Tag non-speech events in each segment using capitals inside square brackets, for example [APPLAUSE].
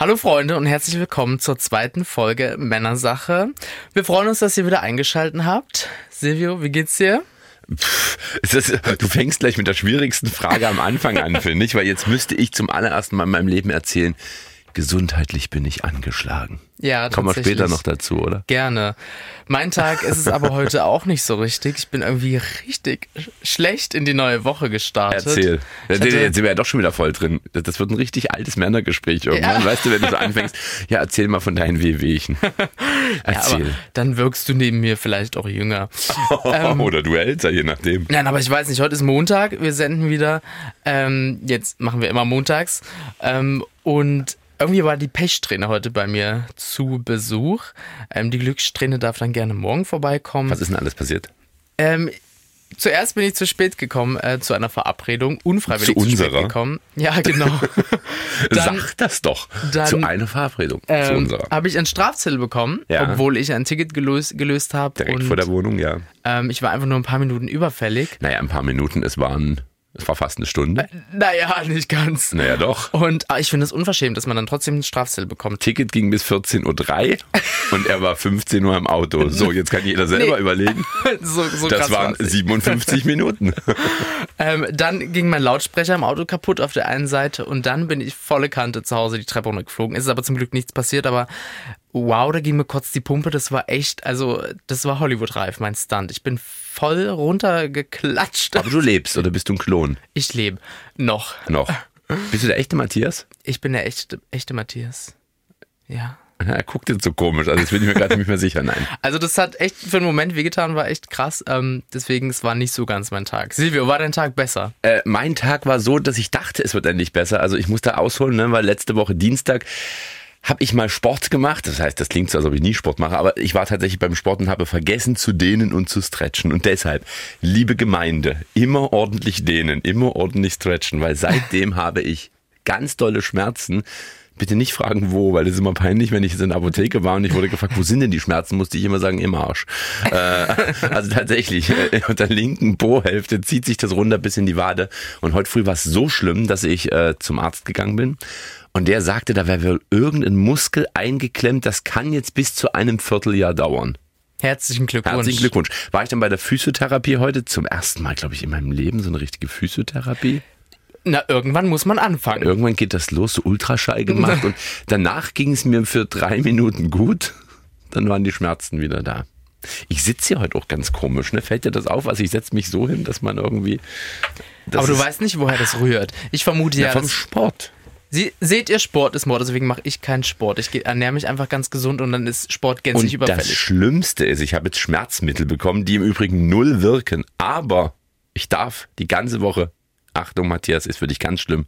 Hallo Freunde und herzlich willkommen zur zweiten Folge Männersache. Wir freuen uns, dass ihr wieder eingeschaltet habt. Silvio, wie geht's dir? Ist, du fängst gleich mit der schwierigsten Frage am Anfang an, finde ich, weil jetzt müsste ich zum allerersten Mal in meinem Leben erzählen, gesundheitlich bin ich angeschlagen. Ja, Kommen wir später noch dazu, oder? Gerne. Mein Tag ist es aber [LAUGHS] heute auch nicht so richtig. Ich bin irgendwie richtig schlecht in die neue Woche gestartet. Erzähl. Ich Jetzt hatte- sind wir ja doch schon wieder voll drin. Das wird ein richtig altes Männergespräch irgendwann. Ja. Weißt du, wenn du so anfängst, ja, erzähl mal von deinen Wehwehchen. [LAUGHS] Ja, Erzähl. dann wirkst du neben mir vielleicht auch jünger. [LAUGHS] Ähm, oder du älter, je nachdem. Nein, aber ich weiß nicht, heute ist Montag, wir senden wieder. Ähm, jetzt machen wir immer montags. Ähm, und irgendwie war die Pechsträhne heute bei mir zu Besuch. Ähm, die Glückssträhne darf dann gerne morgen vorbeikommen. Was ist denn alles passiert? Ähm, zuerst bin ich zu spät gekommen äh, zu einer Verabredung, unfreiwillig Zu zu, spät unserer? gekommen. Ja, genau. [LAUGHS] dann Sag das doch. dann, zu einer Verabredung. zu ähm, unserer. habe ich ein Strafzettel bekommen, Ja. obwohl ich ein Ticket gelöst, gelöst habe. Direkt und vor der Wohnung, ja. ähm, ich war einfach nur ein paar Minuten überfällig. Naja, ein paar Minuten, es waren, es war fast eine Stunde. Naja, nicht ganz. Naja, doch. Und ah, ich finde es unverschämt, dass man dann trotzdem einen Strafzettel bekommt. Ticket ging bis 14.03 Uhr [LAUGHS] und er war 15 Uhr im Auto. So, jetzt kann jeder selber Nee. überlegen. [LAUGHS] so, so Das waren war's nicht. 57 [LAUGHS] Minuten. Ähm, dann ging mein Lautsprecher im Auto kaputt auf der einen Seite und dann bin ich volle Kante zu Hause die Treppe runtergeflogen. Es ist aber zum Glück nichts passiert, aber wow, da ging mir kurz die Pumpe. Das war echt, also das war Hollywood-reif, mein Stunt. Ich bin voll runtergeklatscht. Aber du lebst oder bist du ein Klon? Ich lebe noch. Noch. Bist du der echte Matthias? Ich bin der echte, echte Matthias. Ja. Er guckt jetzt so komisch, also jetzt bin ich mir gerade nicht mehr sicher. Nein. [LAUGHS] Also das hat echt für einen Moment wehgetan, war echt krass. Ähm, deswegen, es war nicht so ganz mein Tag. Silvio, war dein Tag besser? Äh, mein Tag war so, dass ich dachte, es wird endlich besser. Also ich musste ausholen, ne, weil letzte Woche Dienstag habe ich mal Sport gemacht. Das heißt, das klingt so, als ob ich nie Sport mache, aber ich war tatsächlich beim Sport und habe vergessen zu dehnen und zu stretchen. Und deshalb, liebe Gemeinde, immer ordentlich dehnen, immer ordentlich stretchen, weil seitdem [LAUGHS] habe ich ganz dolle Schmerzen. Bitte nicht fragen, wo, weil das ist immer peinlich, wenn ich jetzt in der Apotheke war und ich wurde gefragt, wo sind denn die Schmerzen, musste ich immer sagen, im Arsch. Äh, [LAUGHS] also tatsächlich, äh, unter der linken Po-Hälfte zieht sich das runter bis in die Wade. Und heute früh war es so schlimm, dass ich äh, zum Arzt gegangen bin. Und der sagte, da wäre wohl irgendein Muskel eingeklemmt, das kann jetzt bis zu einem Vierteljahr dauern. Herzlichen Glückwunsch. Herzlichen Glückwunsch. War ich dann bei der Physiotherapie heute zum ersten Mal, glaube ich, in meinem Leben so eine richtige Physiotherapie. Na, irgendwann muss man anfangen. Irgendwann geht das los, so Ultraschall gemacht [LAUGHS] und danach ging es mir für drei Minuten gut. Dann waren die Schmerzen wieder da. Ich sitze hier heute auch ganz komisch, ne? Fällt dir das auf? Also ich setze mich so hin, dass man irgendwie. Aber du weißt nicht, woher das rührt. Ich vermute ja, ja, vom Sport. Sie, seht ihr, Sport ist Mord, deswegen mache ich keinen Sport. Ich ernähre mich einfach ganz gesund und dann ist Sport gänzlich Und das überfällig. Schlimmste ist, ich habe jetzt Schmerzmittel bekommen, die im Übrigen null wirken. Aber ich darf die ganze Woche, Achtung Matthias, ist für dich ganz schlimm,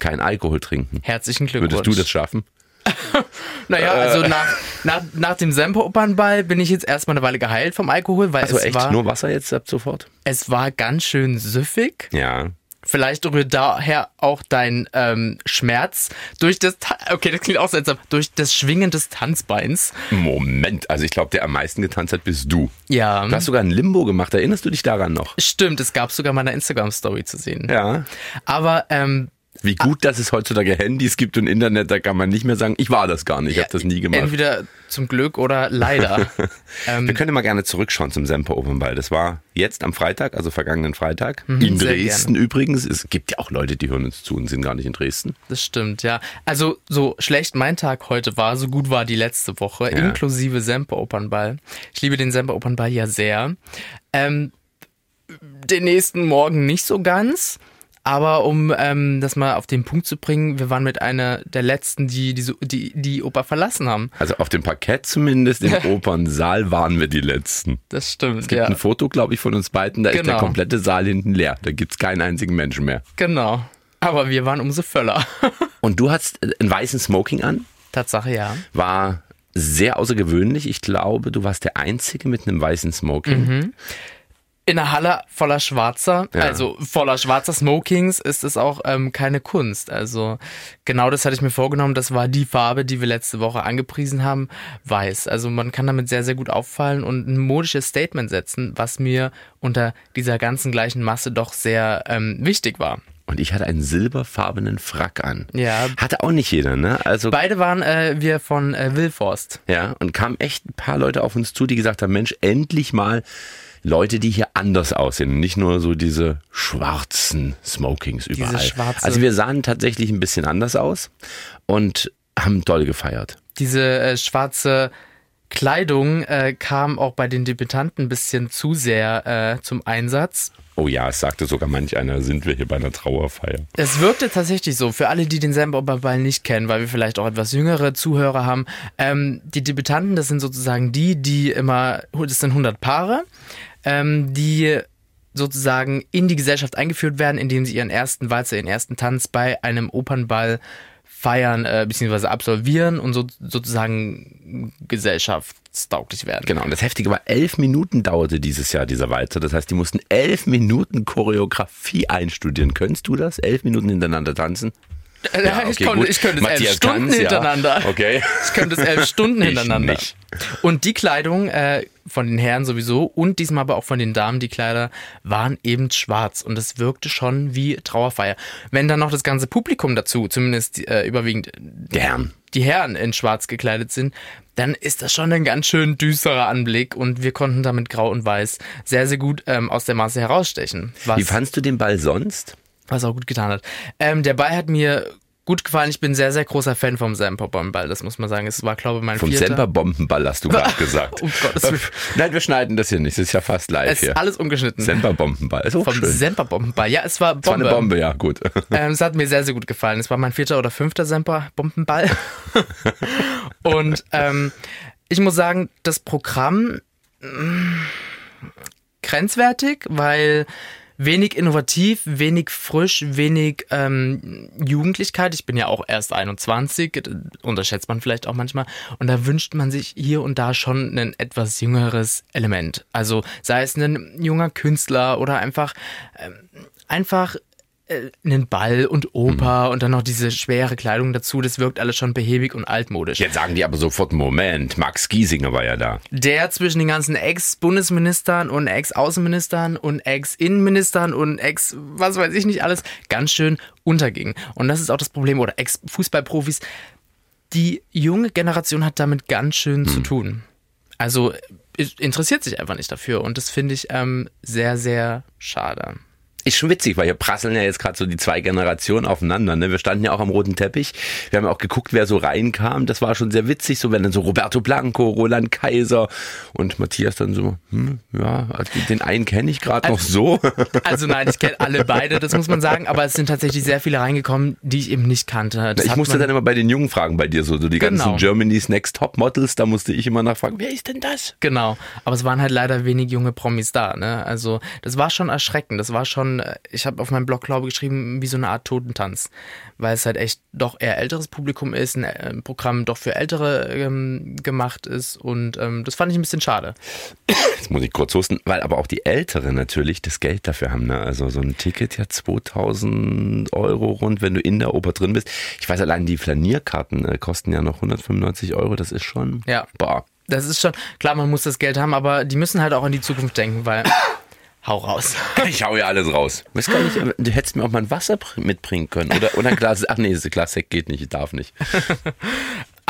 kein Alkohol trinken. Herzlichen Glückwunsch. Würdest du das schaffen? [LAUGHS] Naja, also nach, nach, nach dem Semperopernball bin ich jetzt erstmal eine Weile geheilt vom Alkohol, weil Also es, echt war, nur Wasser jetzt ab sofort? es war ganz schön süffig. Ja. Vielleicht rührt daher auch dein ähm, Schmerz durch das, Ta okay, das klingt auch seltsam, durch das Schwingen des Tanzbeins. Moment, also ich glaube, der am meisten getanzt hat, bist du. Ja, Du hast sogar ein Limbo gemacht, erinnerst du dich daran noch? stimmt, es gab sogar meiner Instagram-Story zu sehen. Ja. Aber ähm, Wie gut, dass es heutzutage Handys gibt und Internet, da kann man nicht mehr sagen, ich war das gar nicht, ich habe das nie gemacht. entweder zum Glück oder leider. [LAUGHS] ähm, Wir können mal gerne zurückschauen zum Semper Open Ball. Das war jetzt am Freitag, also vergangenen Freitag. in Mhm, sehr Dresden übrigens. Es gibt ja auch Leute, die hören uns zu und sind gar nicht in Dresden. Das stimmt, ja. Also so schlecht mein Tag heute war, so gut war die letzte Woche, Ja. inklusive Semper Opernball. Ich liebe den Semper Opernball ja sehr. Ähm, den nächsten Morgen nicht so ganz. Aber um ähm, das mal auf den Punkt zu bringen, wir waren mit einer der letzten, die die, die, die Oper verlassen haben. Also auf dem Parkett zumindest, im [LAUGHS] Opernsaal waren wir die Letzten. Das stimmt, Es gibt ja. ein Foto, glaube ich, von uns beiden. Da ist der Genau. komplette Saal hinten leer. Da gibt's keinen einzigen Menschen mehr. Genau. Aber wir waren umso völler. [LAUGHS] Und du hast einen weißen Smoking an. Tatsache, ja. War sehr außergewöhnlich. Ich glaube, du warst der Einzige mit einem weißen Smoking. Mhm. In einer Halle voller Schwarzer, Ja. also voller schwarzer Smokings, ist es auch ähm, keine Kunst. Also genau das hatte ich mir vorgenommen. Das war die Farbe, die wir letzte Woche angepriesen haben, weiß. Also man kann damit sehr, sehr gut auffallen und ein modisches Statement setzen, was mir unter dieser ganzen gleichen Masse doch sehr ähm, wichtig war. und ich hatte einen silberfarbenen Frack an. Ja. Hatte auch nicht jeder, ne? Also Beide waren äh, wir von äh, Wilforst. ja, und kamen echt ein paar Leute auf uns zu, die gesagt haben, Mensch, endlich mal Leute, die hier anders aussehen nicht nur so diese schwarzen Smokings überall. schwarze- also wir sahen tatsächlich ein bisschen anders aus und haben doll gefeiert. Diese äh, schwarze Kleidung äh, kam auch bei den Debütanten ein bisschen zu sehr äh, zum Einsatz. Oh ja, es sagte sogar manch einer, sind wir hier bei einer Trauerfeier. Es wirkte tatsächlich so, für alle, die den Semperoberball nicht kennen, weil wir vielleicht auch etwas jüngere Zuhörer haben. Ähm, die Debütanten, das sind sozusagen die, die immer, das sind 100 Paare, ähm, die sozusagen in die Gesellschaft eingeführt werden, indem sie ihren ersten Walzer, ihren ersten Tanz bei einem Opernball feiern äh, bzw. absolvieren und so, sozusagen gesellschaftstauglich werden. Genau, und das Heftige war, elf Minuten dauerte dieses Jahr dieser Walzer. Das heißt, die mussten elf Minuten Choreografie einstudieren. Könntest du das? Elf Minuten hintereinander tanzen? Ja, ich, okay, konnte, gut. ich könnte es elf Matthias Stunden kann's, ja. hintereinander. Okay. Ich könnte es elf Stunden [LAUGHS] Ich hintereinander. nicht. Und die Kleidung äh, von den Herren sowieso und diesmal aber auch von den Damen, die Kleider waren eben schwarz und es wirkte schon wie Trauerfeier. Wenn dann noch das ganze Publikum dazu, zumindest äh, überwiegend Die Herren. die Herren in schwarz gekleidet sind, dann ist das schon ein ganz schön düsterer Anblick und wir konnten damit Grau und Weiß sehr, sehr gut ähm, aus der Masse herausstechen. Was, Wie fandst du den Ball sonst? Was auch gut getan hat. Ähm, der Ball hat mir gut gefallen. Ich bin sehr, sehr großer Fan vom Semperball, das muss man sagen. Es war, glaube ich, mein Vom vierter. Semperbombenball hast du gerade [LAUGHS] gesagt. Um Gottes Willen. Nein, wir schneiden das hier nicht. Das ist ja fast live Es ist hier. alles ungeschnitten. Semperbombenball. Ist auch vom schön. Semperbombenball. Ja, es war Das war Bombe. eine Bombe, ja, gut. [LAUGHS] Ähm, es hat mir sehr, sehr gut gefallen. Es war mein vierter oder fünfter Semperbombenball. [LAUGHS] Und ähm, ich muss sagen, das Programm mh, grenzwertig, weil wenig innovativ, wenig frisch, wenig ähm, Jugendlichkeit. Ich bin ja auch erst 21, äh, unterschätzt man vielleicht auch manchmal. Und da wünscht man sich hier und da schon ein etwas jüngeres Element. Also sei es ein junger Künstler oder einfach, ähm, einfach äh, einen Ball und Oper und dann noch diese schwere Kleidung dazu. Das wirkt alles schon behäbig und altmodisch. Jetzt sagen die aber sofort, Moment, Max Giesinger war ja da. der zwischen den ganzen Ex-Bundesministern und Ex-Außenministern und Ex-Innenministern und Ex, was weiß ich nicht alles, ganz schön unterging. Und das ist auch das Problem, oder Ex-Fußballprofis. Die junge Generation hat damit ganz schön zu tun. Also es interessiert sich einfach nicht dafür und das finde ich ähm, sehr, sehr schade. Ist schon witzig, weil hier prasseln ja jetzt gerade so die zwei Generationen aufeinander. Ne? Wir standen ja auch am roten Teppich. Wir haben ja auch geguckt, wer so reinkam. Das war schon sehr witzig, so wenn dann so Roberto Blanco, Roland Kaiser und Matthias dann so, hm, ja, also den einen kenne ich gerade noch so. [LAUGHS] Also nein, ich kenne alle beide, das muss man sagen, aber es sind tatsächlich sehr viele reingekommen, die ich eben nicht kannte. Das ich musste dann immer bei den Jungen fragen bei dir so, so die Genau. ganzen Germany's Next Top Models, da musste ich immer nachfragen, wer ist denn das? Genau, aber es waren halt leider wenig junge Promis da. Ne? Also das war schon erschreckend. Das war schon, äh, ich habe auf meinem Blog, glaube ich, geschrieben, wie so eine Art Totentanz, weil es halt echt doch eher älteres Publikum ist, ein äh, Programm doch für Ältere ähm, gemacht ist und ähm, das fand ich ein bisschen schade. Jetzt muss ich kurz husten, weil aber auch die Älteren natürlich das Geld dafür haben. Ne? Also so ein Ticket ja 2000 Euro rund, wenn du in der Oper drin bist. Ich weiß allein, die Flanierkarten äh, kosten ja noch 195 Euro. Das ist schon, Ja. boah. Das ist schon, klar, man muss das Geld haben, aber die müssen halt auch an die Zukunft denken, weil, hau raus. [LAUGHS] Ich hau ja alles raus. Weiß gar nicht, du hättest mir auch mal ein Wasser br- mitbringen können. Oder, oder ein Glas, ach nee, das Glas Sekt geht nicht, ich darf nicht. [LAUGHS]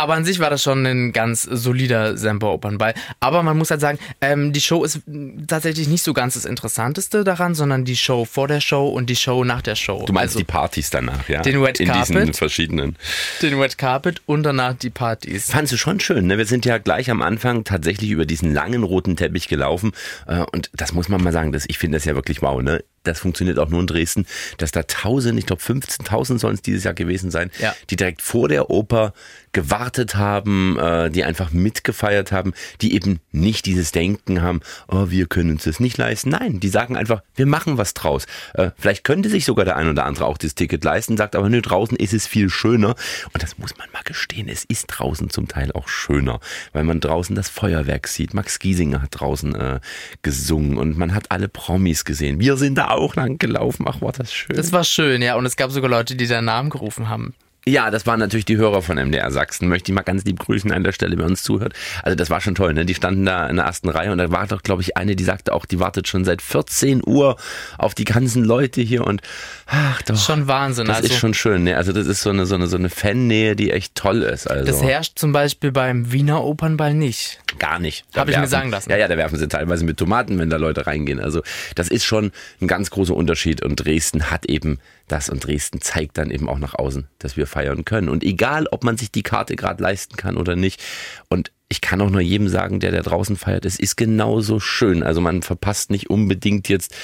Aber an sich war das schon ein ganz solider Semper-Opernball. Aber man muss halt sagen, ähm, die Show ist tatsächlich nicht so ganz das Interessanteste daran, sondern die Show vor der Show und die Show nach der Show. Du meinst also die Partys danach, ja? den Red In diesen Carpet? verschiedenen. den Red Carpet und danach die Partys. Fandst du schon schön, ne? Wir sind ja gleich am Anfang tatsächlich über diesen langen roten Teppich gelaufen. Äh, Und das muss man mal sagen, das, ich finde das ja wirklich wow, ne? Das funktioniert auch nur in Dresden, dass da tausend, ich glaube 15.000 sollen es dieses Jahr gewesen sein, Ja. die direkt vor der Oper gewartet haben, äh, die einfach mitgefeiert haben, die eben nicht dieses Denken haben, oh, wir können uns das nicht leisten. Nein, die sagen einfach, wir machen was draus. Äh, vielleicht könnte sich sogar der ein oder andere auch das Ticket leisten, sagt aber, nö, draußen ist es viel schöner. Und das muss man mal gestehen, es ist draußen zum Teil auch schöner, weil man draußen das Feuerwerk sieht. Max Giesinger hat draußen äh, gesungen und man hat alle Promis gesehen. Wir sind da auch lang gelaufen. Ach, war das schön. Das war schön, ja. Und es gab sogar Leute, die deinen Namen gerufen haben. Ja, das waren natürlich die Hörer von MDR Sachsen. Möchte ich mal ganz lieb grüßen an der Stelle, wer uns zuhört. Also das war schon toll, ne? Die standen da in der ersten Reihe und da war doch, glaube ich, eine, die sagte auch, die wartet schon seit 14 Uhr auf die ganzen Leute hier und ach doch. Schon Wahnsinn. Das also, ist schon schön, ne? Also das ist so eine, so eine, so eine Fannähe, die echt toll ist. Also. Das herrscht zum Beispiel beim Wiener Opernball nicht. Gar nicht. Da Hab ich mir werfen- sagen lassen. Ja, ja, da werfen sie teilweise mit Tomaten, wenn da Leute reingehen. Also das ist schon ein ganz großer Unterschied und Dresden hat eben das und Dresden zeigt dann eben auch nach außen, dass wir feiern können. Und egal, ob man sich die Karte gerade leisten kann oder nicht. Und ich kann auch nur jedem sagen, der da draußen feiert, es ist genauso schön. Also man verpasst nicht unbedingt jetzt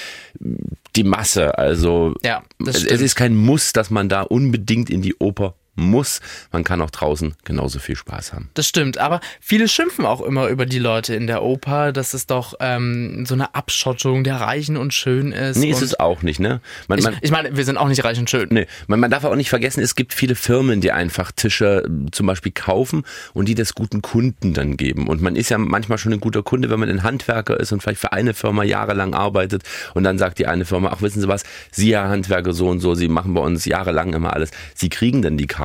die Masse. Also Ja, es, es ist kein Muss, dass man da unbedingt in die Oper muss. Man kann auch draußen genauso viel Spaß haben. Das stimmt, aber viele schimpfen auch immer über die Leute in der Oper, dass es doch ähm, so eine Abschottung der Reichen und schön ist. Nee, ist es auch nicht, ne? Man, ich, man, ich meine, wir sind auch nicht reich und schön. Nee, man, man darf auch nicht vergessen, es gibt viele Firmen, die einfach Tische äh, zum Beispiel kaufen und die das guten Kunden dann geben. Und man ist ja manchmal schon ein guter Kunde, wenn man ein Handwerker ist und vielleicht für eine Firma jahrelang arbeitet und dann sagt die eine Firma, ach wissen Sie was, Sie Herr Handwerker so und so, Sie machen bei uns jahrelang immer alles. Sie kriegen dann die Karte.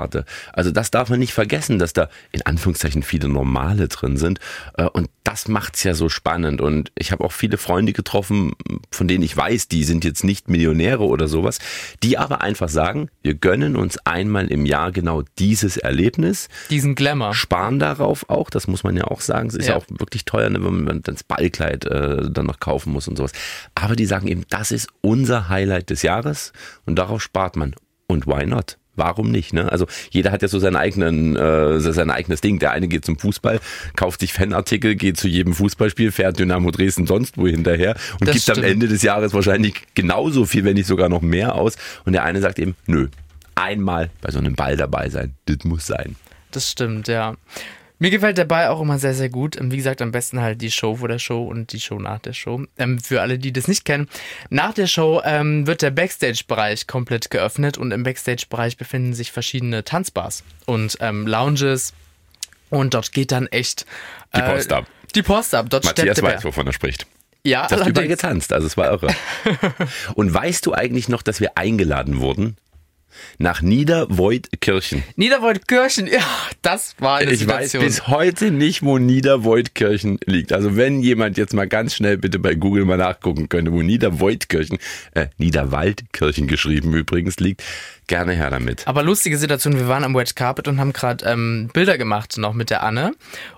Also das darf man nicht vergessen, dass da in Anführungszeichen viele Normale drin sind. Äh, Und das macht's ja so spannend. Und ich habe auch viele Freunde getroffen, von denen ich weiß, die sind jetzt nicht Millionäre oder sowas, die aber einfach sagen, wir gönnen uns einmal im Jahr genau dieses Erlebnis, Diesen Glamour. sparen darauf auch, das muss man ja auch sagen. Es ist ja, Ja. auch wirklich teuer, ne, wenn man das Ballkleid äh, dann noch kaufen muss und sowas. Aber die sagen eben, das ist unser Highlight des Jahres und darauf spart man. Und why not? Warum nicht? Ne? Also jeder hat ja so seinen eigenen, äh, sein eigenes Ding. Der eine geht zum Fußball, kauft sich Fanartikel, geht zu jedem Fußballspiel, fährt Dynamo Dresden sonst wo hinterher und Das gibt am stimmt. Ende des Jahres wahrscheinlich genauso viel, wenn nicht sogar noch mehr aus. Und der eine sagt eben, nö, einmal bei so einem Ball dabei sein, das muss sein. Das stimmt, ja. Mir gefällt der Ball auch immer sehr, sehr gut. Ähm, Wie gesagt, am besten halt die Show vor der Show und die Show nach der Show. Ähm, für alle, die das nicht kennen, nach der Show ähm, wird der Backstage-Bereich komplett geöffnet und im Backstage-Bereich befinden sich verschiedene Tanzbars und ähm, Lounges. Und dort geht dann echt Die Post ab. Die Post ab. Dort Matthias weiß, wovon er spricht. Ja, Du hast überall getanzt, also es war irre. [LAUGHS] Und weißt du eigentlich noch, dass wir eingeladen wurden? Nach Niedervoitkirchen. Niederwoldkirchen, ja, das war eine Ich weiß Situation. bis heute nicht, wo Niedervoitkirchen liegt. Also wenn jemand jetzt mal ganz schnell bitte bei Google mal nachgucken könnte, wo Niedervoitkirchen, äh, Niederwaldkirchen geschrieben übrigens liegt, gerne her damit. Aber lustige Situation, wir waren am Red Carpet und haben gerade ähm, Bilder gemacht, noch mit der Anne.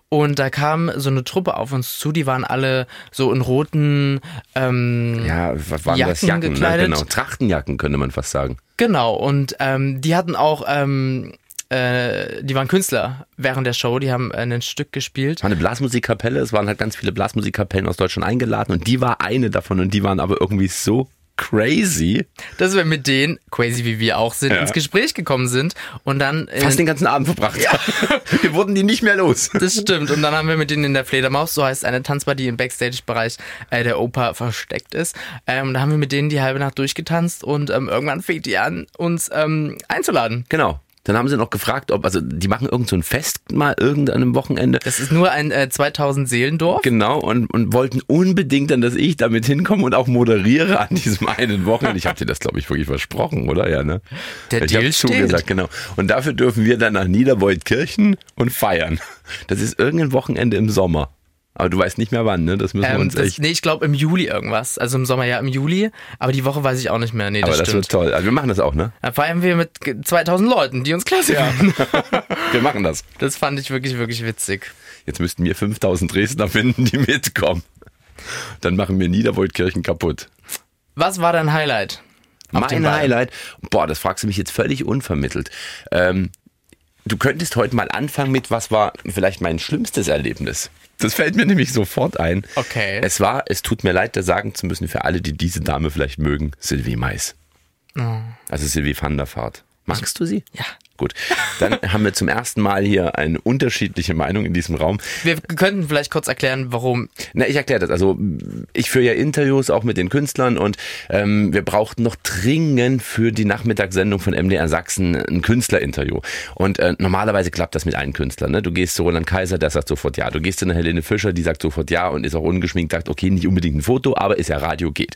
Und da kam so eine Truppe auf uns zu, die waren alle so in roten, ähm, Ja, was waren das Jacken Jacken? Ne? gekleidet. Genau, Trachtenjacken könnte man fast sagen. genau. Und ähm, die hatten auch, ähm, äh, die waren Künstler während der Show, die haben äh, ein Stück gespielt. Es war eine Blasmusikkapelle, es waren halt ganz viele Blasmusikkapellen aus Deutschland eingeladen und die war eine davon und die waren aber irgendwie so crazy. Dass wir mit denen, crazy wie wir auch sind, Ja. ins Gespräch gekommen sind und dann... äh, Fast den ganzen Abend verbracht. [LAUGHS] Wir wurden die nicht mehr los. Das stimmt. Und dann haben wir mit denen in der Fledermaus, so heißt eine Tanzbar, die im Backstage-Bereich äh, der Oper versteckt ist. Ähm, da haben wir mit denen die halbe Nacht durchgetanzt und ähm, irgendwann fängt die an, uns ähm, einzuladen. Genau. Dann haben sie noch gefragt, ob, also die machen irgend so ein Fest mal irgendeinem Wochenende. Das ist nur ein äh, 2000 Seelendorf. Genau, und, und wollten unbedingt dann, dass ich damit hinkomme und auch moderiere an diesem einen Wochenende. Ich habe dir das, glaube ich, wirklich versprochen, oder? Ja, ne? Der ich Deal habe steht. zugesagt, genau. Und dafür dürfen wir dann nach Niedervoitkirchen und feiern. Das ist irgendein Wochenende im Sommer. Aber du weißt nicht mehr wann, ne? Das müssen wir Ähm, uns das, echt. nee, ich glaube im Juli irgendwas. Also im Sommer ja im Juli. Aber die Woche weiß ich auch nicht mehr. Nee, das Aber das stimmt. wird toll. Also wir machen das auch, ne? Da feiern wir mit ge- 2000 Leuten, die uns klasse finden. [LAUGHS] Wir machen das. Das fand ich wirklich, wirklich witzig. Jetzt müssten wir 5000 Dresdner finden, die mitkommen. Dann machen wir Niedervoitkirchen kaputt. Was war dein Highlight? Mein? Highlight, boah, das fragst du mich jetzt völlig unvermittelt. Ähm, du könntest heute mal anfangen mit, was war vielleicht mein schlimmstes Erlebnis? Das fällt mir nämlich sofort ein. Okay. Es war, es tut mir leid, das sagen zu müssen, für alle, die diese Dame vielleicht mögen, Sylvie Mais. Also Sylvie van der Vaart. Magst du sie? Ja. Gut. Dann [LAUGHS] haben wir zum ersten Mal hier eine unterschiedliche Meinung in diesem Raum. Wir könnten vielleicht kurz erklären, warum. Na, ich erkläre das. Also ich führe ja Interviews auch mit den Künstlern und ähm, wir brauchten noch dringend für die Nachmittagssendung von MDR Sachsen ein Künstlerinterview. Und äh, normalerweise klappt das mit allen Künstlern. Ne? Du gehst zu Roland Kaiser, der sagt sofort ja. Du gehst zu einer Helene Fischer, die sagt sofort ja und ist auch ungeschminkt, sagt okay, nicht unbedingt ein Foto, aber ist ja Radio, geht.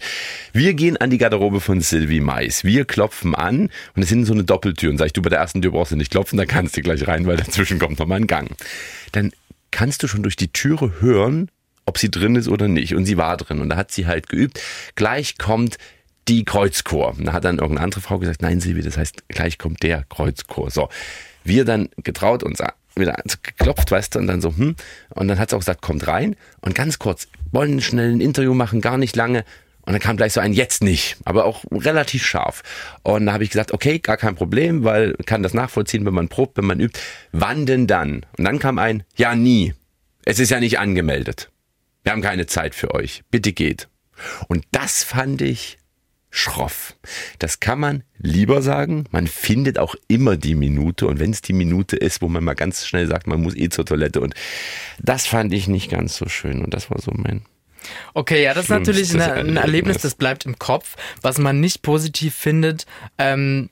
Wir gehen an die Garderobe von Sylvie Mais. Wir klopfen an und es sind so eine Doppeltür. Und sag ich, du bei der ersten Tür Tür brauchst du nicht klopfen, da kannst du gleich rein, weil dazwischen kommt nochmal ein Gang. Dann kannst du schon durch die Türe hören, ob sie drin ist oder nicht. Und sie war drin. Und da hat sie halt geübt. Gleich kommt die Kreuzchor. Und da hat dann irgendeine andere Frau gesagt, nein, Silvi, das heißt, gleich kommt der Kreuzchor. So. Wir dann getraut uns wieder geklopft, weißt du, und dann so, hm. Und dann hat sie auch gesagt, kommt rein. Und ganz kurz, wollen schnell ein Interview machen, gar nicht lange. Und dann kam gleich so ein Jetzt nicht, aber auch relativ scharf. Und da habe ich gesagt, okay, gar kein Problem, weil kann das nachvollziehen, wenn man probt, wenn man übt. Wann denn dann? Und dann kam ein Ja, nie. Es ist ja nicht angemeldet. Wir haben keine Zeit für euch. Bitte geht. Und das fand ich schroff. Das kann man lieber sagen. Man findet auch immer die Minute. Und wenn es die Minute ist, wo man mal ganz schnell sagt, man muss eh zur Toilette. Und das fand ich nicht ganz so schön. Und das war so mein Okay, ja, das ist natürlich eine, ein Erlebnis, das bleibt im Kopf, was man nicht positiv findet. Ähm,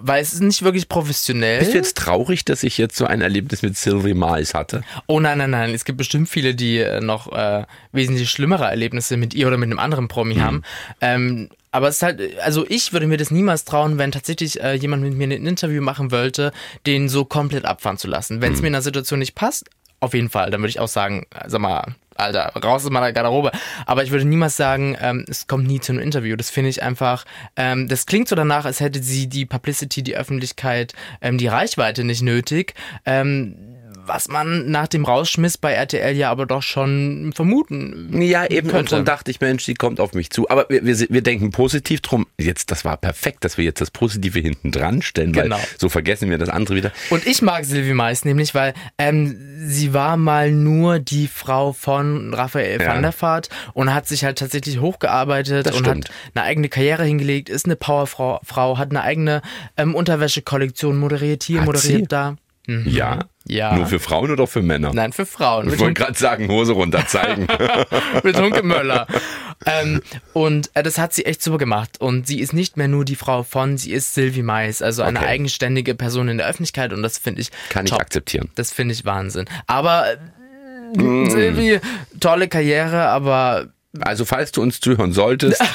weil es ist nicht wirklich professionell. Bist du jetzt traurig, dass ich jetzt so ein Erlebnis mit Sylvie Miles hatte? Oh nein, nein, nein. Es gibt bestimmt viele, die äh, noch äh, wesentlich schlimmere Erlebnisse mit ihr oder mit einem anderen Promi mhm. haben. Ähm, aber es ist halt, also ich würde mir das niemals trauen, wenn tatsächlich äh, jemand mit mir ein Interview machen wollte, den so komplett abfahren zu lassen. Wenn es mhm. mir in der Situation nicht passt, auf jeden Fall, dann würde ich auch sagen, sag mal, Alter, raus aus meiner Garderobe. Aber ich würde niemals sagen, ähm, es kommt nie zu einem Interview. Das finde ich einfach, ähm, das klingt so danach, als hätte sie die Publicity, die Öffentlichkeit, ähm, die Reichweite nicht nötig. Ähm, was man nach dem Rausschmiss bei RTL ja aber doch schon vermuten. Ja, eben. Könnte. Und so dachte ich, Mensch, die kommt auf mich zu. Aber wir, wir, wir denken positiv drum. Jetzt, das war perfekt, dass wir jetzt das Positive hinten dran stellen, genau. weil so vergessen wir das andere wieder. Und ich mag Sylvie meist nämlich, weil ähm, sie war mal nur die Frau von Raphael ja. van der Vaart und hat sich halt tatsächlich hochgearbeitet das und stimmt. hat eine eigene Karriere hingelegt, ist eine Powerfrau, Frau, hat eine eigene ähm, Unterwäschekollektion, moderiert hier, hat moderiert sie? da. Mhm. Ja. Ja. Nur für Frauen oder für Männer? Nein, für Frauen. Ich wollte gerade sagen, Hose runter zeigen. [LAUGHS] [LAUGHS] mit Hunke Möller. ähm, und äh, das hat sie echt super gemacht. Und sie ist nicht mehr nur die Frau von, sie ist Sylvie Mais, also eine okay. eigenständige Person in der Öffentlichkeit. Und das finde ich. Kann top. ich akzeptieren. Das finde ich Wahnsinn. Aber äh, mm. Sylvie, tolle Karriere, aber. Also, falls du uns zuhören solltest. [LAUGHS]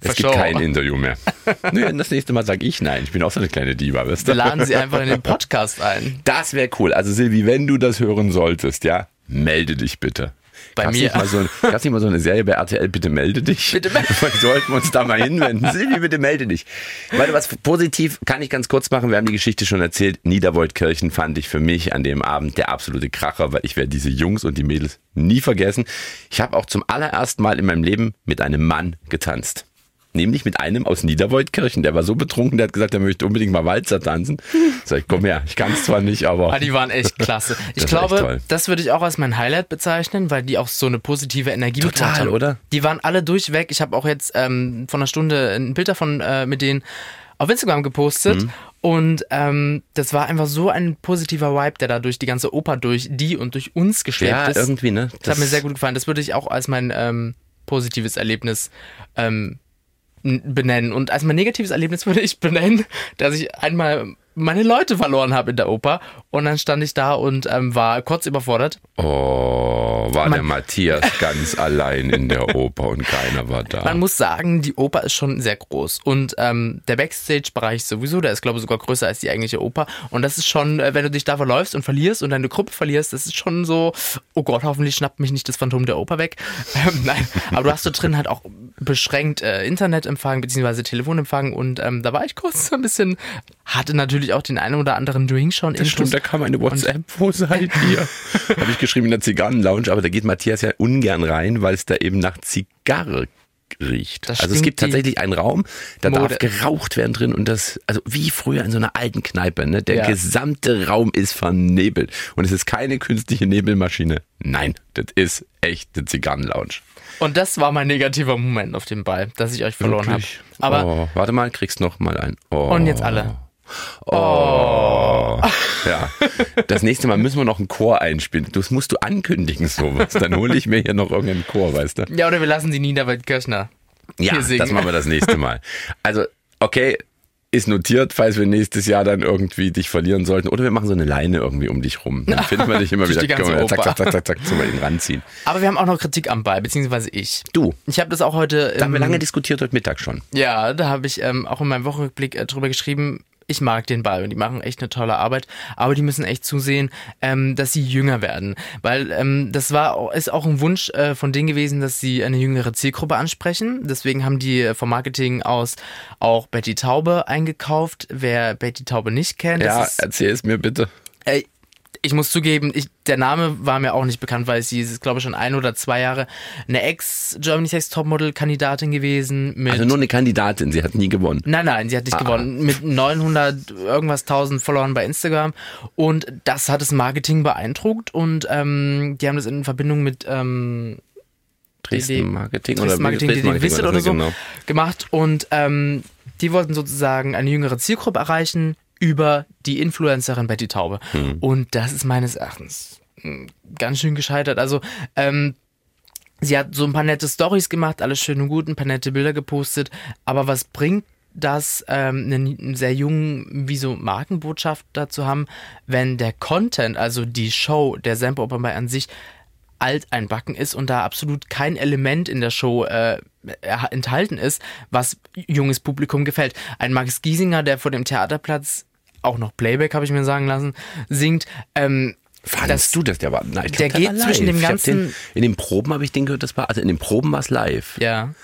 Es gibt kein Interview mehr. [LAUGHS] nee, das nächste Mal sage ich nein. Ich bin auch so eine kleine Diva. Weißt du? Wir laden sie einfach in den Podcast ein. Das wäre cool. Also Silvi, wenn du das hören solltest, ja, melde dich bitte. Bei gab's mir. Nicht mal so, gab's nicht mal so eine Serie bei RTL, bitte melde dich? Bitte melde [LAUGHS] dich. sollten wir uns da mal hinwenden. Silvi, bitte melde dich. Weil was positiv kann ich ganz kurz machen. Wir haben die Geschichte schon erzählt. Niederwoldkirchen fand ich für mich an dem Abend der absolute Kracher, weil ich werde diese Jungs und die Mädels nie vergessen. Ich habe auch zum allerersten Mal in meinem Leben mit einem Mann getanzt nämlich mit einem aus Niederwoldkirchen. Der war so betrunken, der hat gesagt, er möchte unbedingt mal Walzer tanzen. [LAUGHS] Sag ich, komm her, ich kann es zwar nicht, aber. Ah, die waren echt klasse. [LAUGHS] Ich glaube, das würde ich auch als mein Highlight bezeichnen, weil die auch so eine positive Energie Total, haben. oder? Die waren alle durchweg. Ich habe auch jetzt ähm, von einer Stunde ein Bild davon äh, mit denen auf Instagram gepostet. Mhm. Und ähm, das war einfach so ein positiver Vibe, der da durch die ganze Oper, durch die und durch uns geschleppt ja, ist. Ja, irgendwie, ne? Das, das, hat mir sehr gut gefallen. Das würde ich auch als mein ähm, positives Erlebnis ähm, benennen. Und als mein negatives Erlebnis würde ich benennen, dass ich einmal meine Leute verloren habe in der Oper. Und dann stand ich da und ähm, war kurz überfordert. Oh, war man, der Matthias [LAUGHS] ganz allein in der Oper und keiner war da. Man muss sagen, die Oper ist schon sehr groß. Und ähm, der Backstage-Bereich sowieso, der ist, glaube ich, sogar größer als die eigentliche Oper. Und das ist schon, äh, wenn du dich da verläufst und verlierst und deine Gruppe verlierst, das ist schon so, oh Gott, hoffentlich schnappt mich nicht das Phantom der Oper weg. [LAUGHS] Ähm, nein, aber du hast da drin halt auch beschränkt äh, Internetempfang bzw. Telefonempfang und ähm, da war ich kurz so ein bisschen, hatte natürlich auch den einen oder anderen Drink schon. Das stimmt, da kam eine WhatsApp, wo seid [LAUGHS] ihr? Habe ich geschrieben in der Zigarrenlounge, aber da geht Matthias ja ungern rein, weil es da eben nach Zigarre riecht. Das also es gibt tatsächlich einen Raum, da Mode. darf geraucht werden drin und das, also wie früher in so einer alten Kneipe, ne? Der ja. gesamte Raum ist vernebelt und es ist keine künstliche Nebelmaschine. Nein, das ist echt eine Zigarrenlounge. Und das war mein negativer Moment auf dem Ball, dass ich euch verloren habe. Aber oh, warte mal, kriegst noch mal ein. Oh. Und jetzt alle. Oh. Ja. Das nächste Mal müssen wir noch einen Chor einspielen. Das musst du ankündigen, sowas. Dann hole ich mir hier noch irgendeinen Chor, weißt du? Ja, oder wir lassen die Niederwald Kirchner. Ja, das machen wir das nächste Mal. Also, okay, ist notiert, falls wir nächstes Jahr dann irgendwie dich verlieren sollten. Oder wir machen so eine Leine irgendwie um dich rum. Dann finden wir dich immer [LAUGHS] wieder. Können wir zack, zack, zack, zack, zack, zum ihn ranziehen. Aber wir haben auch noch Kritik am Ball, beziehungsweise ich. Du. Ich habe das auch heute. Da haben wir lange diskutiert heute Mittag schon. Ja, da habe ich ähm, auch in meinem Wochenrückblick äh, drüber geschrieben. Ich mag den Ball und die machen echt eine tolle Arbeit, aber die müssen echt zusehen, ähm, dass sie jünger werden. Weil ähm, das war ist auch ein Wunsch äh, von denen gewesen, dass sie eine jüngere Zielgruppe ansprechen. Deswegen haben die äh, vom Marketing aus auch Betty Taube eingekauft. Wer Betty Taube nicht kennt, Ja, erzähl es mir bitte. äh, ich muss zugeben, ich, der Name war mir auch nicht bekannt, weil sie ist, glaube ich, schon ein oder zwei Jahre eine Ex-Germany's Next Topmodel-Kandidatin gewesen. Also nur eine Kandidatin, sie hat nie gewonnen. Nein, nein, sie hat nicht Ah. gewonnen. Mit 900 irgendwas 1000 Followern bei Instagram. Und das hat das Marketing beeindruckt. Und ähm, die haben das in Verbindung mit ähm, Dresden Marketing Dresden oder Marketing, Dresden die Visit war oder so genau. gemacht. Und ähm, die wollten sozusagen eine jüngere Zielgruppe erreichen über die Influencerin Betty Taube. Hm. Und das ist meines Erachtens mh, ganz schön gescheitert. Also ähm, sie hat so ein paar nette Stories gemacht, alles schön und gut, ein paar nette Bilder gepostet. Aber was bringt das, ähm, einen, einen sehr jungen, wie so Markenbotschafter zu haben, wenn der Content, also die Show, der Sample Open bei an sich, alt einbacken ist und da absolut kein Element in der Show äh, enthalten ist, was junges Publikum gefällt. Ein Max Giesinger, der vor dem Theaterplatz auch noch Playback, habe ich mir sagen lassen, singt, ähm, Fandest du das? Der war, nein, ich der glaub, geht war live. zwischen dem ganzen- Den, in den Proben habe ich den gehört, das war, also in den Proben war es live. ja.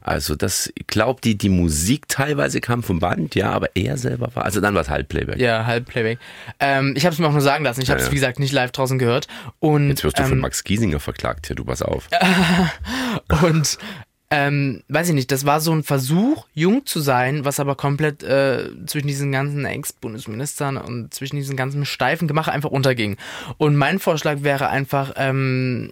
Also das, ich glaube, die, die Musik teilweise kam vom Band, ja, aber er selber war, also dann war es halt Playback. Ja, halb Playback. Ähm, ich habe es mir auch nur sagen lassen. Ich habe es, ja. wie gesagt, nicht live draußen gehört. Und, Jetzt wirst du von ähm, Max Giesinger verklagt hier, du pass auf. [LAUGHS] und ähm, weiß ich nicht, das war so ein Versuch, jung zu sein, was aber komplett äh, zwischen diesen ganzen Ex-Bundesministern und zwischen diesen ganzen steifen Gemache einfach unterging. Und mein Vorschlag wäre einfach, ähm,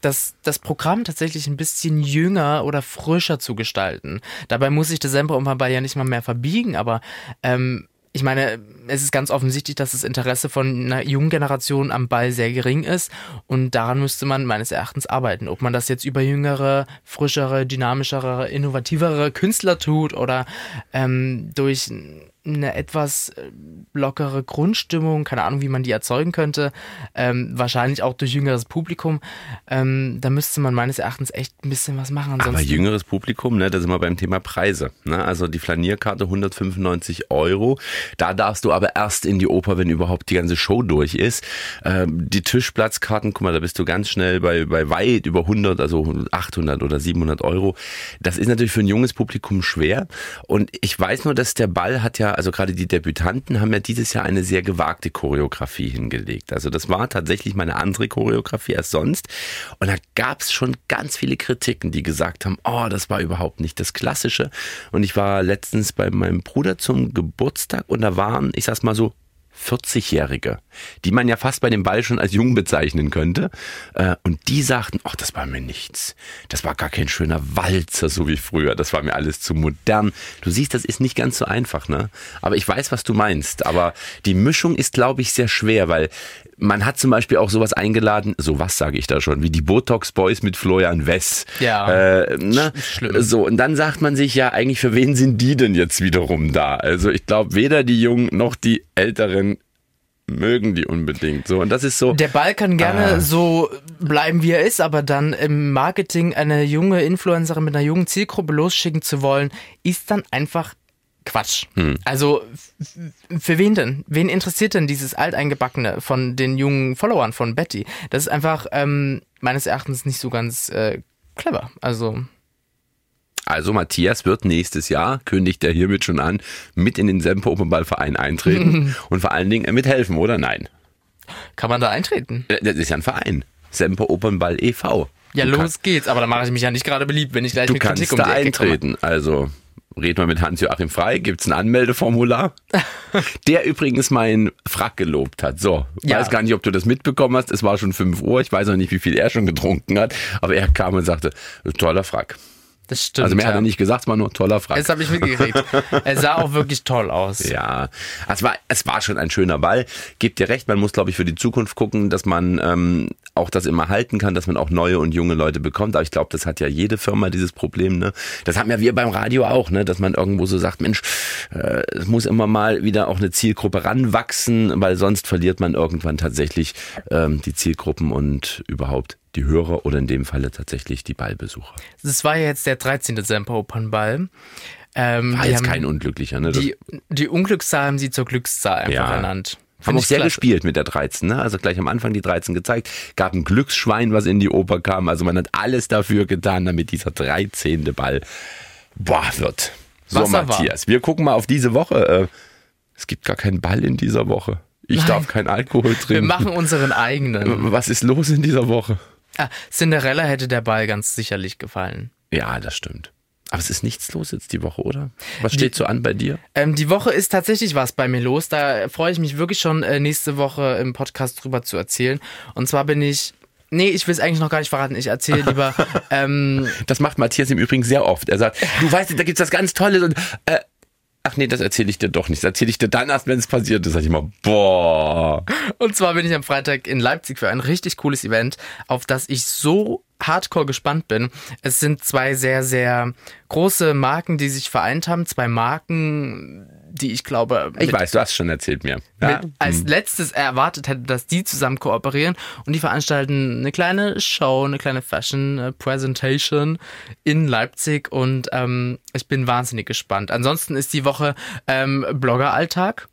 das, das Programm tatsächlich ein bisschen jünger oder frischer zu gestalten. Dabei muss sich der Semper und Ball ja nicht mal mehr verbiegen, aber ähm, ich meine, es ist ganz offensichtlich, dass das Interesse von einer jungen Generation am Ball sehr gering ist und daran müsste man meines Erachtens arbeiten. Ob man das jetzt über jüngere, frischere, dynamischere, innovativere Künstler tut oder ähm, durch eine etwas äh, lockere Grundstimmung, keine Ahnung, wie man die erzeugen könnte, ähm, wahrscheinlich auch durch jüngeres Publikum, ähm, da müsste man meines Erachtens echt ein bisschen was machen. Aber Ansonsten jüngeres Publikum, ne, da sind wir beim Thema Preise. Ne? Also die Flanierkarte 195 Euro. Da darfst du aber erst in die Oper, wenn überhaupt die ganze Show durch ist. Ähm, die Tischplatzkarten, guck mal, da bist du ganz schnell bei, bei weit über 100, also 800 oder 700 Euro. Das ist natürlich für ein junges Publikum schwer. Und ich weiß nur, dass der Ball hat ja, also gerade die Debütanten haben ja dieses Jahr eine sehr gewagte Choreografie hingelegt. Also das war tatsächlich mal eine andere Choreografie als sonst. Und da gab es schon ganz viele Kritiken, die gesagt haben, oh, das war überhaupt nicht das Klassische. Und ich war letztens bei meinem Bruder zum Geburtstag und da waren, ich sag's mal so, 40-Jährige, die man ja fast bei dem Ball schon als jung bezeichnen könnte. Äh, Und die sagten, ach, das war mir nichts. Das war gar kein schöner Walzer, so wie früher. Das war mir alles zu modern. Du siehst, das ist nicht ganz so einfach, ne? Aber ich weiß, was du meinst. Aber die Mischung ist, glaube ich, sehr schwer, weil man hat zum Beispiel auch sowas eingeladen, so was sage ich da schon, wie die Botox Boys mit Florian Wess. Ja. Äh, ne? schlimm. So, und dann sagt man sich ja, eigentlich für wen sind die denn jetzt wiederum da? Also ich glaube, weder die Jungen noch die Älteren mögen die unbedingt. So, und das ist so. Der Ball kann gerne Ah. so bleiben, wie er ist, aber dann im Marketing eine junge Influencerin mit einer jungen Zielgruppe losschicken zu wollen, ist dann einfach Quatsch. Hm. Also für wen denn? Wen interessiert denn dieses Alteingebackene von den jungen Followern von Betty? Das ist einfach ähm, meines Erachtens nicht so ganz äh, clever. Also Also Matthias wird nächstes Jahr, kündigt er hiermit schon an, mit in den Semper Opernballverein eintreten [LAUGHS] und vor allen Dingen mithelfen, oder nein? kann man da eintreten? Äh, Das ist ja ein Verein. Semper Opernball e.V. Ja, Du los kannst- geht's, aber da mache ich mich ja nicht gerade beliebt, wenn ich gleich Du mit Kritik kannst um da die Ecke komme. eintreten. Also red mal mit Hans-Joachim Frei, gibt's ein Anmeldeformular, [LAUGHS] der übrigens meinen Frack gelobt hat. So, Ja. weiß gar nicht, ob du das mitbekommen hast. Es war schon 5 Uhr. Ich weiß auch nicht, wie viel er schon getrunken hat. Aber er kam und sagte, toller Frack. Das stimmt. Also mehr hat ja. er nicht gesagt, es war nur toller Frack. Das habe ich mitgekriegt. er sah auch wirklich toll aus. Ja, es war, es war schon ein schöner Ball. Gebt dir recht, man muss, glaube ich, für die Zukunft gucken, dass man ähm, auch das immer halten kann, dass man auch neue und junge Leute bekommt. Aber ich glaube, das hat ja jede Firma dieses Problem. Ne? Das haben ja wir beim Radio auch, ne? dass man irgendwo so sagt, Mensch, äh, es muss immer mal wieder auch eine Zielgruppe ranwachsen, weil sonst verliert man irgendwann tatsächlich ähm, die Zielgruppen und überhaupt die Hörer oder in dem Falle tatsächlich die Ballbesucher. Das war ja jetzt der 13. Semper Opernball. Ähm, War jetzt kein Unglücklicher, ne? Die, die Unglückszahl haben sie zur Glückszahl einfach Ja. ernannt. haben auch sehr klasse. gespielt mit der 13, ne? Also gleich am Anfang die 13 gezeigt. Gab ein Glücksschwein, was in die Oper kam. Also man hat alles dafür getan, damit dieser 13. Ball boah wird. So, Was er war. Matthias, wir gucken mal auf diese Woche. Äh, Es gibt gar keinen Ball in dieser Woche. Ich Nein. darf keinen Alkohol trinken. Wir machen unseren eigenen. Was ist los in dieser Woche? Ah, Cinderella hätte der Ball ganz sicherlich gefallen. Ja, das stimmt. Aber es ist nichts los jetzt die Woche, oder? Was steht so an bei dir? Ähm, die Woche ist tatsächlich was bei mir los. Da freue ich mich wirklich schon äh, nächste Woche im Podcast drüber zu erzählen. Und zwar bin ich. Nee, ich will es eigentlich noch gar nicht verraten. Ich erzähle lieber. [LAUGHS] ähm, Das macht Matthias im Übrigen sehr oft. Er sagt, du weißt, da gibt's was ganz Tolles und äh, ach nee, das erzähle ich dir doch nicht. Das erzähle ich dir dann erst, wenn es passiert ist. Sag ich immer, boah. Und zwar bin ich am Freitag in Leipzig für ein richtig cooles Event, auf das ich so hardcore gespannt bin. Es sind zwei sehr, sehr große Marken, die sich vereint haben. Zwei Marken, die ich glaube, Ich weiß, du hast schon erzählt mir. Ja? als letztes erwartet hätte, dass die zusammen kooperieren und die veranstalten eine kleine Show, eine kleine Fashion äh, Presentation in Leipzig und ähm, ich bin wahnsinnig gespannt. Ansonsten ist die Woche ähm, Blogger-Alltag.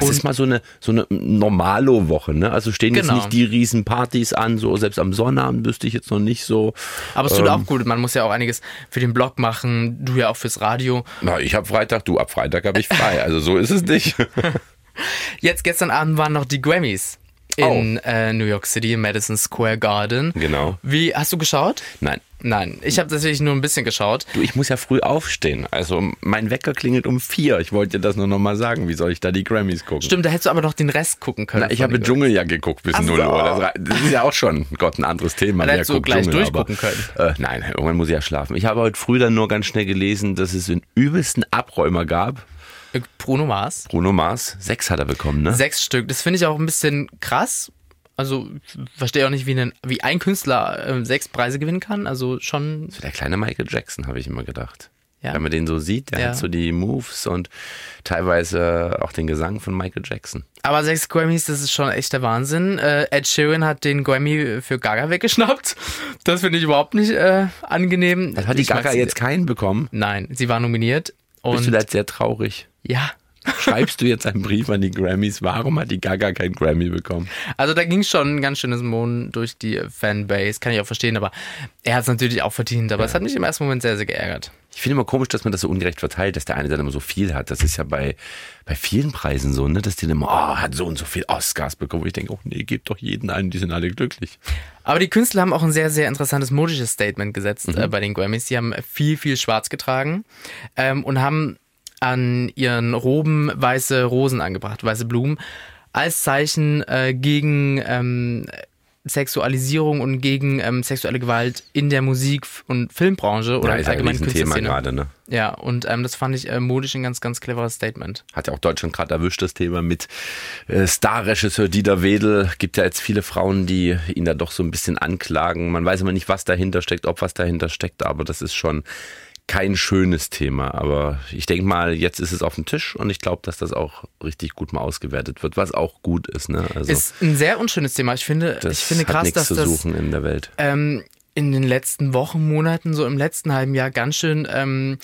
Es ist mal so eine, so eine Normalo-Woche, ne? Also stehen jetzt Genau. nicht die riesen Partys an, so selbst am Sonnabend wüsste ich jetzt noch nicht so. Aber es tut Ähm. auch gut. Man muss ja auch einiges für den Blog machen. Du ja auch fürs Radio. Na, ich habe Freitag, du ab Freitag habe ich frei. Also so ist es nicht. [LAUGHS] Jetzt gestern Abend waren noch die Grammys in äh, New York City im Madison Square Garden. genau. Wie hast du geschaut? Nein. Nein, ich habe tatsächlich nur ein bisschen geschaut. Du, ich muss ja früh aufstehen. Also mein Wecker klingelt um vier. Ich wollte dir das nur noch mal sagen. Wie soll ich da die Grammys gucken? Stimmt, da hättest du aber noch den Rest gucken können. Na, ich habe den Dschungel ja geguckt bis Ach 0 so. Uhr. Das, das ist ja auch schon, Gott, ein anderes Thema. Da hättest du gleich Dschungel, durchgucken aber, Äh, nein, irgendwann muss ich ja schlafen. Ich habe heute früh dann nur ganz schnell gelesen, dass es einen übelsten Abräumer gab. Grammys. Bruno Mars. Bruno Mars, sechs hat er bekommen, ne? Sechs Stück. Das finde ich auch ein bisschen krass. Also ich verstehe auch nicht, wie, ein, wie ein Künstler äh, sechs Preise gewinnen kann. Also schon. Der kleine Michael Jackson, habe ich immer gedacht. Ja. Wenn man den so sieht, der Ja. hat so die Moves und teilweise auch den Gesang von Michael Jackson. Aber sechs Grammys, das ist schon echt der Wahnsinn. Äh, Ed Sheeran hat den Grammy für Gaga weggeschnappt. Das finde ich überhaupt nicht äh, angenehm. Hat die Ich Gaga jetzt keinen bekommen? Nein, sie war nominiert. Bist du Und da jetzt sehr traurig? Ja, Schreibst du jetzt einen Brief an die Grammys? Warum hat die Gaga keinen Grammy bekommen? also da ging schon ein ganz schönes Mohn durch die Fanbase. Kann ich auch verstehen, aber er hat es natürlich auch verdient. Aber es hat mich im ersten Moment sehr, sehr geärgert. Ich finde immer komisch, dass man das so ungerecht verteilt, dass der eine dann immer so viel hat. Das ist ja bei, bei vielen Preisen so, ne? dass die dann immer, oh, hat so und so viel Oscars bekommen. Ich denke, oh nee, gebt doch jeden einen, die sind alle glücklich. Aber die Künstler haben auch ein sehr, sehr interessantes modisches Statement gesetzt äh, bei den Grammys. Die haben viel, viel schwarz getragen ähm, und haben an ihren Roben weiße Rosen angebracht, weiße Blumen, als Zeichen äh, gegen ähm, Sexualisierung und gegen ähm, sexuelle Gewalt in der Musik- und Filmbranche oder Ja, ist ja ein Künstlerszene. gerade, ne? Ja, und ähm, das fand ich äh, modisch ein ganz, ganz cleveres Statement. Hat ja auch Deutschland gerade erwischt, das Thema mit äh, Starregisseur Dieter Wedel. Gibt ja jetzt viele Frauen, die ihn da doch so ein bisschen anklagen. Man weiß immer nicht, was dahinter steckt, ob was dahinter steckt, aber das ist schon kein schönes Thema. Aber ich denke mal, jetzt ist es auf dem Tisch und ich glaube, dass das auch richtig gut mal ausgewertet wird, was auch gut ist. Ne? Also Ist ein sehr unschönes Thema. Ich finde, ich finde hat krass, nichts dass zu das suchen in der Welt. ähm, in den letzten Wochen, Monaten, so im letzten halben Jahr ganz schön ähm,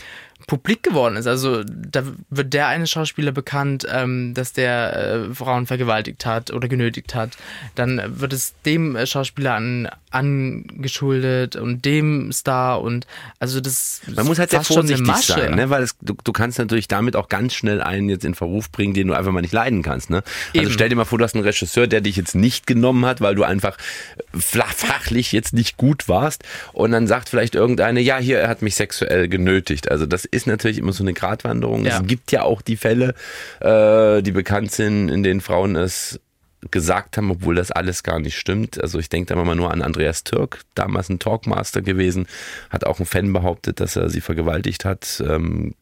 publik geworden ist. Also da wird der eine Schauspieler bekannt, ähm, dass der äh, Frauen vergewaltigt hat oder genötigt hat. Dann wird es dem äh, Schauspieler an, angeschuldet und dem Star und also das Man muss halt sehr vorsichtig sein, ne? weil es, du, du kannst natürlich damit auch ganz schnell einen jetzt in Verruf bringen, den du einfach mal nicht leiden kannst. Ne? Also Eben. stell dir mal vor, du hast einen Regisseur, der dich jetzt nicht genommen hat, weil du einfach fachlich jetzt nicht gut warst und dann sagt vielleicht irgendeine, ja, hier, er hat mich sexuell genötigt. Also das ist natürlich immer so eine Gratwanderung. Ja. Es gibt ja auch die Fälle, äh, die bekannt sind, in denen Frauen es gesagt haben, obwohl das alles gar nicht stimmt. Also ich denke da mal nur an Andreas Türk, damals ein Talkmaster gewesen, hat auch ein Fan behauptet, dass er sie vergewaltigt hat. Ähm,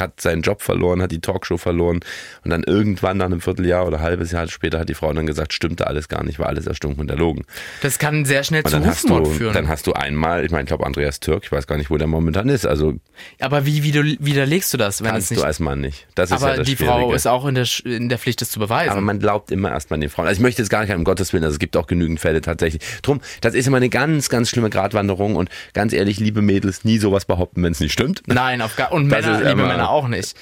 hat seinen Job verloren, hat die Talkshow verloren und dann irgendwann nach einem Vierteljahr oder ein halbes Jahr später hat die Frau dann gesagt, stimmte alles gar nicht, war alles erstunken und erlogen. Das kann sehr schnell zu Rufmord führen. dann hast du einmal, ich meine, ich glaube Andreas Türk, ich weiß gar nicht, wo der momentan ist, also aber wie, wie du, widerlegst du das, wenn es kannst nicht... du als Mann nicht. Das ist aber ja das die. Frau ist auch in der, in der Pflicht, das zu beweisen. Aber man glaubt immer erst mal den Frauen. Also ich möchte jetzt gar nicht, um Gottes Willen, also es gibt auch genügend Fälle tatsächlich. Drum, das ist immer eine ganz, ganz schlimme Gratwanderung und ganz ehrlich, liebe Mädels, nie sowas behaupten, wenn es nicht stimmt. Nein, auf gar, und Das Männer, liebe Männer auch nicht.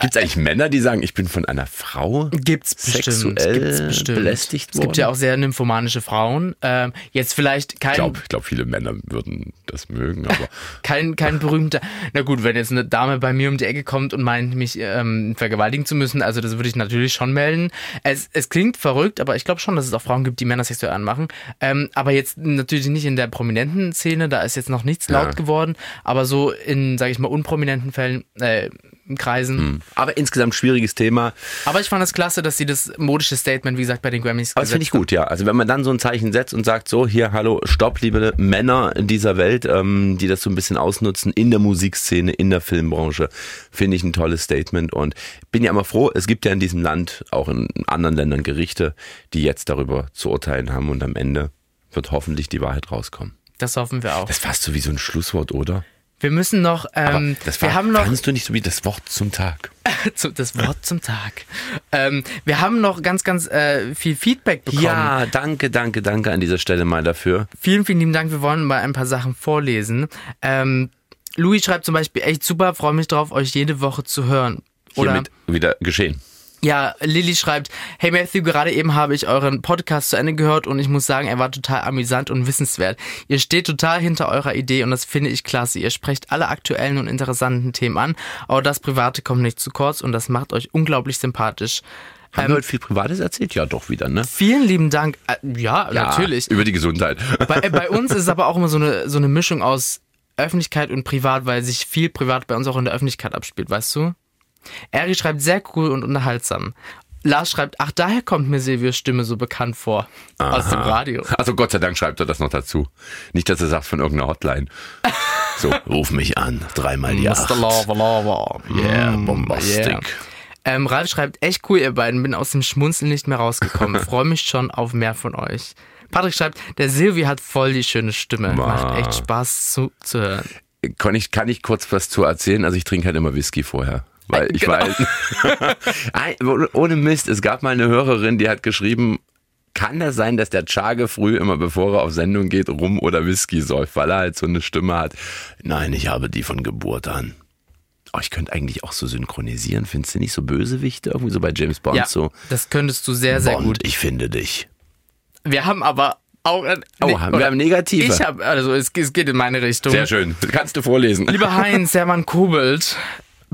Gibt es eigentlich Männer, die sagen, ich bin von einer Frau Gibt's bestimmt. sexuell gibt's bestimmt. belästigt Es gibt worden? ja auch sehr nymphomanische Frauen. Ähm, jetzt vielleicht kein, Ich glaube, glaub, viele Männer würden das mögen, aber [LAUGHS] kein, kein berühmter. Na gut, wenn jetzt eine Dame bei mir um die Ecke kommt und meint, mich ähm, vergewaltigen zu müssen, also das würde ich natürlich schon melden. Es, es klingt verrückt, aber ich glaube schon, dass es auch Frauen gibt, die Männer sexuell anmachen. Ähm, aber jetzt natürlich nicht in der prominenten Szene, da ist jetzt noch nichts Ja. laut geworden, aber so in, sage ich mal, unprominenten Fällen, äh, Kreisen. Aber insgesamt schwieriges Thema. Aber ich fand es klasse, dass sie das modische Statement, wie gesagt, bei den Grammys Aber das finde ich gut, ja. Also wenn man dann so ein Zeichen setzt und sagt, so hier, hallo, stopp, liebe Männer dieser Welt, ähm, die das so ein bisschen ausnutzen in der Musikszene, in der Filmbranche, finde ich ein tolles Statement und bin ja immer froh, es gibt ja in diesem Land, auch in anderen Ländern Gerichte, die jetzt darüber zu urteilen haben und am Ende wird hoffentlich die Wahrheit rauskommen. Das hoffen wir auch. Das fast so wie so ein Schlusswort, oder? Wir müssen noch, ähm, das war, wir haben noch fandst du nicht so wie das Wort zum Tag? [LAUGHS] das Wort zum Tag. Ähm, wir haben noch ganz, ganz äh, viel Feedback bekommen. Ja, danke, danke, danke an dieser Stelle mal dafür. Vielen, vielen lieben Dank. Wir wollen mal ein paar Sachen vorlesen. Ähm, Louis schreibt zum Beispiel, echt super, freue mich drauf, euch jede Woche zu hören. Oder Hiermit wieder geschehen. Ja, Lilly schreibt, hey Matthew, gerade eben habe ich euren Podcast zu Ende gehört und ich muss sagen, er war total amüsant und wissenswert. Ihr steht total hinter eurer Idee und das finde ich klasse. Ihr sprecht alle aktuellen und interessanten Themen an, aber das Private kommt nicht zu kurz und das macht euch unglaublich sympathisch. Haben Ähm, wir heute viel Privates erzählt? Ja, doch wieder, ne? Vielen lieben Dank. Äh, ja, Ja, natürlich. Über die Gesundheit. [LAUGHS] Bei, äh, bei uns ist es aber auch immer so eine, so eine Mischung aus Öffentlichkeit und Privat, weil sich viel privat bei uns auch in der Öffentlichkeit abspielt, weißt du? Eri schreibt sehr cool und unterhaltsam. Lars schreibt, ach, daher kommt mir Silvios Stimme so bekannt vor. Aus dem Radio. Also Gott sei Dank schreibt er das noch dazu. Nicht, dass er sagt von irgendeiner Hotline. [LAUGHS] So, ruf mich an. Dreimal die acht. Lava Lava. Yeah, Mm, bombastic. yeah. Ähm, Ralf schreibt, echt cool, ihr beiden. Bin aus dem Schmunzeln nicht mehr rausgekommen. [LAUGHS] Freue mich schon auf mehr von euch. Patrick schreibt, der Silvi hat voll die schöne Stimme. Macht echt Spaß zuzuhören. Kann ich, kann ich kurz was zu erzählen? Also ich trinke halt immer Whisky vorher. Weil [LAUGHS] ich Genau. weiß, [LAUGHS] Ei, ohne Mist, es gab mal eine Hörerin, die hat geschrieben, kann das sein, dass der Chage früh immer, bevor er auf Sendung geht, Rum oder Whisky säuft, weil er halt so eine Stimme hat? Nein, ich habe die von Geburt an. Oh, ich könnte eigentlich auch so synchronisieren. Findest du nicht so Bösewichte? Irgendwie so bei James Bond Ja, so. das könntest du sehr, sehr Bond, gut. ich finde dich. Wir haben aber auch. Ein, Oh, haben wir haben Negative. Ich habe, also es, es geht in meine Richtung. Sehr schön. Kannst du vorlesen. Lieber Heinz, Hermann Kobelt,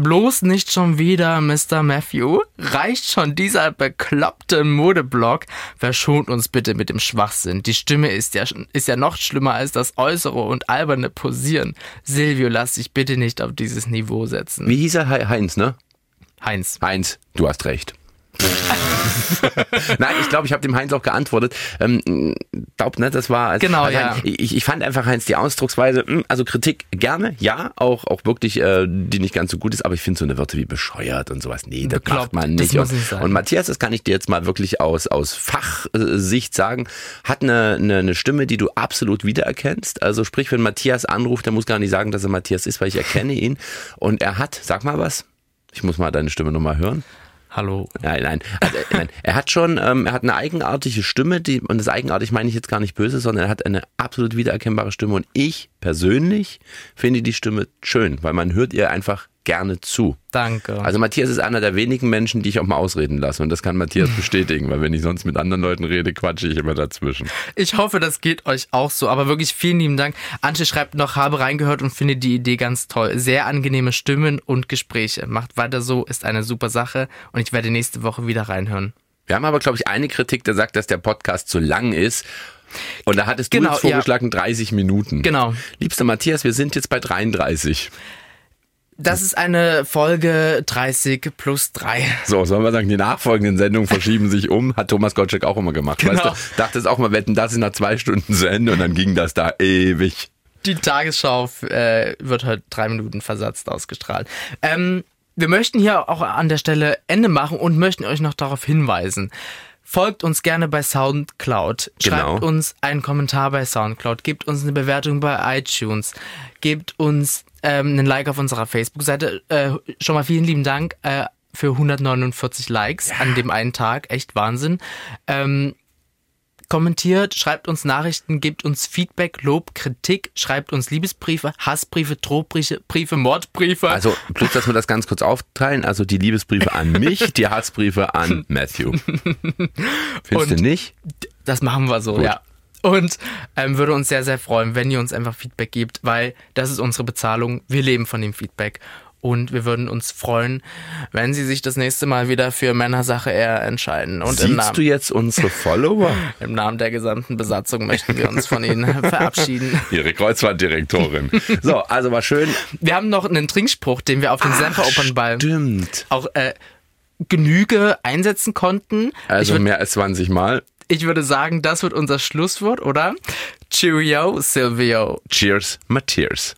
bloß nicht schon wieder Mr. Matthew. Reicht schon dieser bekloppte Modeblog? Verschont uns bitte mit dem Schwachsinn. Die Stimme ist ja, ist ja noch schlimmer als das äußere und alberne Posieren. Silvio, lass dich bitte nicht auf dieses Niveau setzen. Wie hieß er? He- Heinz, ne? Heinz. Heinz, du hast recht. [LAUGHS] Nein, ich glaube, ich habe dem Heinz auch geantwortet. Ähm, glaub, ne, das war. Genau, also, ja. Ich, ich fand einfach Heinz die Ausdrucksweise, mh, also Kritik gerne, ja, auch auch wirklich, äh, die nicht ganz so gut ist, aber ich finde so eine Wörter wie bescheuert und sowas, nee, das Bekloppt, macht man nicht. und, und Matthias, das kann ich dir jetzt mal wirklich aus aus Fachsicht sagen, hat eine, eine, eine Stimme, die du absolut wiedererkennst. Also sprich, wenn Matthias anruft, der muss gar nicht sagen, dass er Matthias ist, weil ich erkenne ihn. Und er hat, sag mal was. Ich muss mal deine Stimme nochmal hören. Hallo. Nein, nein. Also, nein. Er hat schon, ähm, er hat eine eigenartige Stimme, die, und das eigenartig meine ich jetzt gar nicht böse, sondern er hat eine absolut wiedererkennbare Stimme. Und ich persönlich finde die Stimme schön, weil man hört ihr einfach gerne zu. Danke. Also Matthias ist einer der wenigen Menschen, die ich auch mal ausreden lasse. Und das kann Matthias [LAUGHS] bestätigen, weil wenn ich sonst mit anderen Leuten rede, quatsche ich immer dazwischen. Ich hoffe, das geht euch auch so. Aber wirklich vielen lieben Dank. Antje schreibt noch, habe reingehört und finde die Idee ganz toll. Sehr angenehme Stimmen und Gespräche. Macht weiter so, ist eine super Sache. Und ich werde nächste Woche wieder reinhören. Wir haben aber, glaube ich, eine Kritik, der sagt, dass der Podcast zu lang ist. Und da hattest du Genau, jetzt ja. vorgeschlagen 30 Minuten. Genau. Liebster Matthias, wir sind jetzt bei 33. Das ist eine Folge 30 plus 3. So, sollen wir sagen, die nachfolgenden Sendungen verschieben sich um. Hat Thomas Gottschalk auch immer gemacht. Genau. Weißt du, dachte es auch mal, wetten, das ist nach zwei Stunden zu Ende und dann ging das da ewig. Die Tagesschau äh, wird halt drei Minuten versetzt ausgestrahlt. Ähm, wir möchten hier auch an der Stelle Ende machen und möchten euch noch darauf hinweisen. Folgt uns gerne bei Soundcloud. Schreibt Genau. uns einen Kommentar bei Soundcloud. Gebt uns eine Bewertung bei iTunes. Gebt uns ähm, einen Like auf unserer Facebook-Seite. Äh, schon mal vielen lieben Dank äh, für 149 Likes an dem einen Tag. Echt Wahnsinn. Ähm, kommentiert, schreibt uns Nachrichten, gebt uns Feedback, Lob, Kritik, schreibt uns Liebesbriefe, Hassbriefe, Drohbriefe, Briefe, Mordbriefe. Also, bloß, dass wir das ganz kurz aufteilen. Also die Liebesbriefe an mich, die Hassbriefe an Matthew. [LAUGHS] Findest du Und- nicht? Das machen wir so, Gut. ja. Und ähm, würde uns sehr, sehr freuen, wenn ihr uns einfach Feedback gebt, weil das ist unsere Bezahlung. Wir leben von dem Feedback. Und wir würden uns freuen, wenn Sie sich das nächste Mal wieder für Männersache eher entscheiden. Und im Siehst Namen, du jetzt unsere Follower? [LAUGHS] im Namen der gesamten Besatzung möchten wir uns von Ihnen [LAUGHS] verabschieden. Ihre Kreuzfahrtdirektorin. So, also war schön. Wir haben noch einen Trinkspruch, den wir auf dem Semper Open Ball Stimmt. auch äh, Genüge einsetzen konnten. Also würd, mehr als 20 Mal. Ich würde sagen, das wird unser Schlusswort, oder? Cheerio, Silvio. Cheers, Matthias.